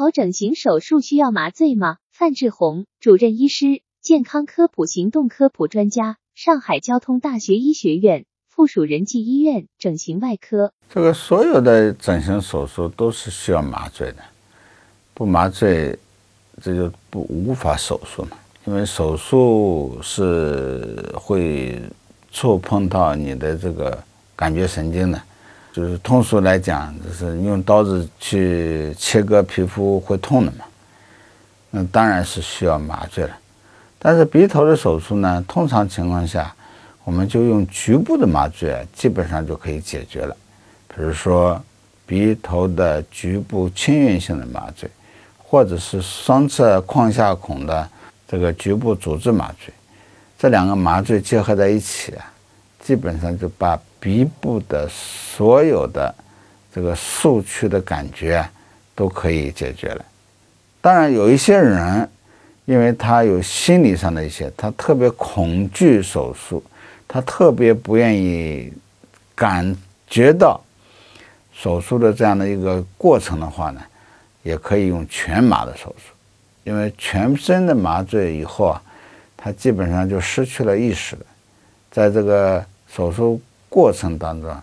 头整形手术需要麻醉吗？范志红，主任医师，健康科普行动科普专家，上海交通大学医学院附属仁济医院整形外科。这个所有的整形手术都是需要麻醉的，不麻醉这就不无法手术嘛。因为手术是会触碰到你的这个感觉神经的，就是通俗来讲，就是用刀子去切割皮肤会痛的嘛。那当然是需要麻醉了。但是鼻头的手术呢，通常情况下，我们就用局部的麻醉，基本上就可以解决了。比如说鼻头的局部侵运性的麻醉，或者是双侧眶下孔的。这个局部组织麻醉，这两个麻醉结合在一起，基本上就把鼻部的所有的这个术区的感觉都可以解决了。当然，有一些人，因为他有心理上的一些，他特别恐惧手术，他特别不愿意感觉到手术的这样的一个过程的话呢，也可以用全麻的手术。因为全身的麻醉以后啊，他基本上就失去了意识了，在这个手术过程当中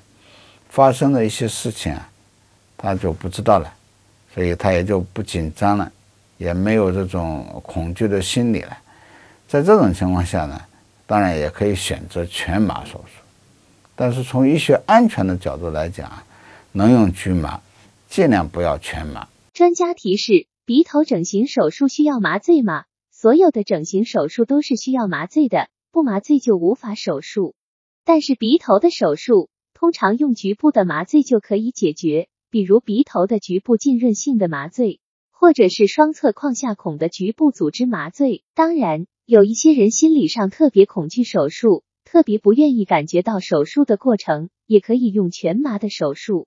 发生的一些事情啊，他就不知道了，所以他也就不紧张了，也没有这种恐惧的心理了。在这种情况下呢，当然也可以选择全麻手术，但是从医学安全的角度来讲啊，能用局麻，尽量不要全麻。专家提示。鼻头整形手术需要麻醉吗？所有的整形手术都是需要麻醉的，不麻醉就无法手术。但是鼻头的手术通常用局部的麻醉就可以解决，比如鼻头的局部浸润性的麻醉，或者是双侧眶下孔的局部组织麻醉。当然，有一些人心理上特别恐惧手术，特别不愿意感觉到手术的过程，也可以用全麻的手术。